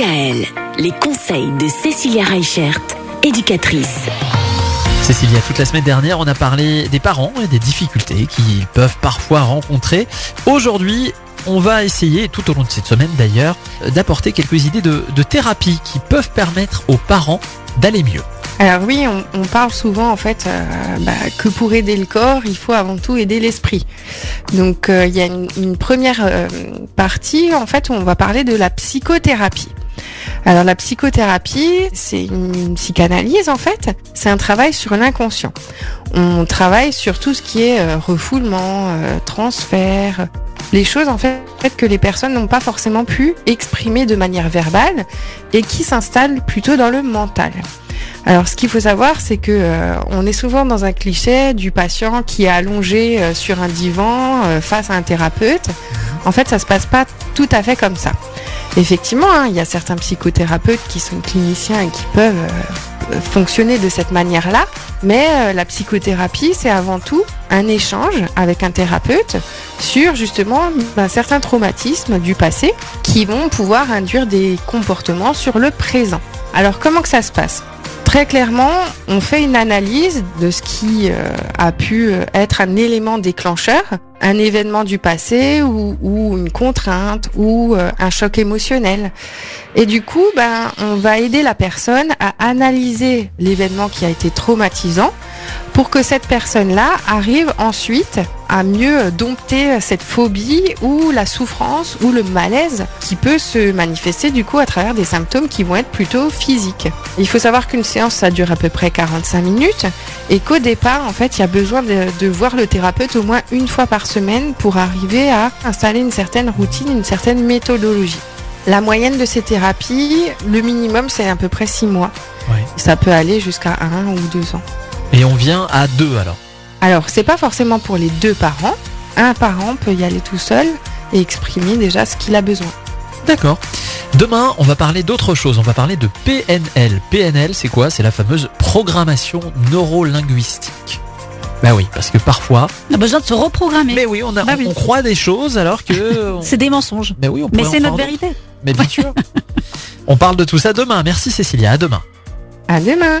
DKL, les conseils de Cécilia Reichert, éducatrice. Cécilia, toute la semaine dernière, on a parlé des parents et des difficultés qu'ils peuvent parfois rencontrer. Aujourd'hui, on va essayer, tout au long de cette semaine d'ailleurs, d'apporter quelques idées de, de thérapie qui peuvent permettre aux parents d'aller mieux. Alors oui, on, on parle souvent en fait euh, bah, que pour aider le corps, il faut avant tout aider l'esprit. Donc euh, il y a une, une première euh, partie en fait où on va parler de la psychothérapie. Alors la psychothérapie, c'est une psychanalyse en fait, c'est un travail sur l'inconscient. On travaille sur tout ce qui est euh, refoulement, euh, transfert, les choses en fait que les personnes n'ont pas forcément pu exprimer de manière verbale et qui s'installent plutôt dans le mental. Alors, ce qu'il faut savoir, c'est que euh, on est souvent dans un cliché du patient qui est allongé sur un divan face à un thérapeute. En fait, ça se passe pas tout à fait comme ça. Effectivement, hein, il y a certains psychothérapeutes qui sont cliniciens et qui peuvent euh, fonctionner de cette manière-là, mais euh, la psychothérapie, c'est avant tout un échange avec un thérapeute sur justement un certain traumatisme du passé qui vont pouvoir induire des comportements sur le présent. Alors, comment que ça se passe? Très clairement, on fait une analyse de ce qui euh, a pu euh, être un élément déclencheur, un événement du passé ou, une contrainte ou euh, un choc émotionnel. Et du coup, ben, on va aider la personne à analyser l'événement qui a été traumatisant pour que cette personne-là arrive ensuite à mieux dompter cette phobie ou la souffrance ou le malaise qui peut se manifester du coup à travers des symptômes qui vont être plutôt physiques. Il faut savoir qu'une séance ça dure à peu près 45 minutes et qu'au départ en fait il y a besoin de, de voir le thérapeute au moins une fois par semaine pour arriver à installer une certaine routine, une certaine méthodologie. La moyenne de ces thérapies, le minimum c'est à peu près 6 mois. Ouais. Ça peut aller jusqu'à 1 ou 2 ans. Et on vient à deux alors? Alors, c'est pas forcément pour les deux parents. Un parent peut y aller tout seul et exprimer déjà ce qu'il a besoin. D'accord. Demain, on va parler d'autre chose. On va parler de PNL. PNL, c'est quoi? C'est la fameuse programmation neurolinguistique. Bah oui, parce que parfois. On a besoin de se reprogrammer. Mais oui, on, a, Bah oui. on croit des choses alors que. on- C'est des mensonges. Mais oui, on Mais c'est notre vérité. Mais bien sûr. on parle de tout ça demain. Merci Cécilia. À demain. À demain!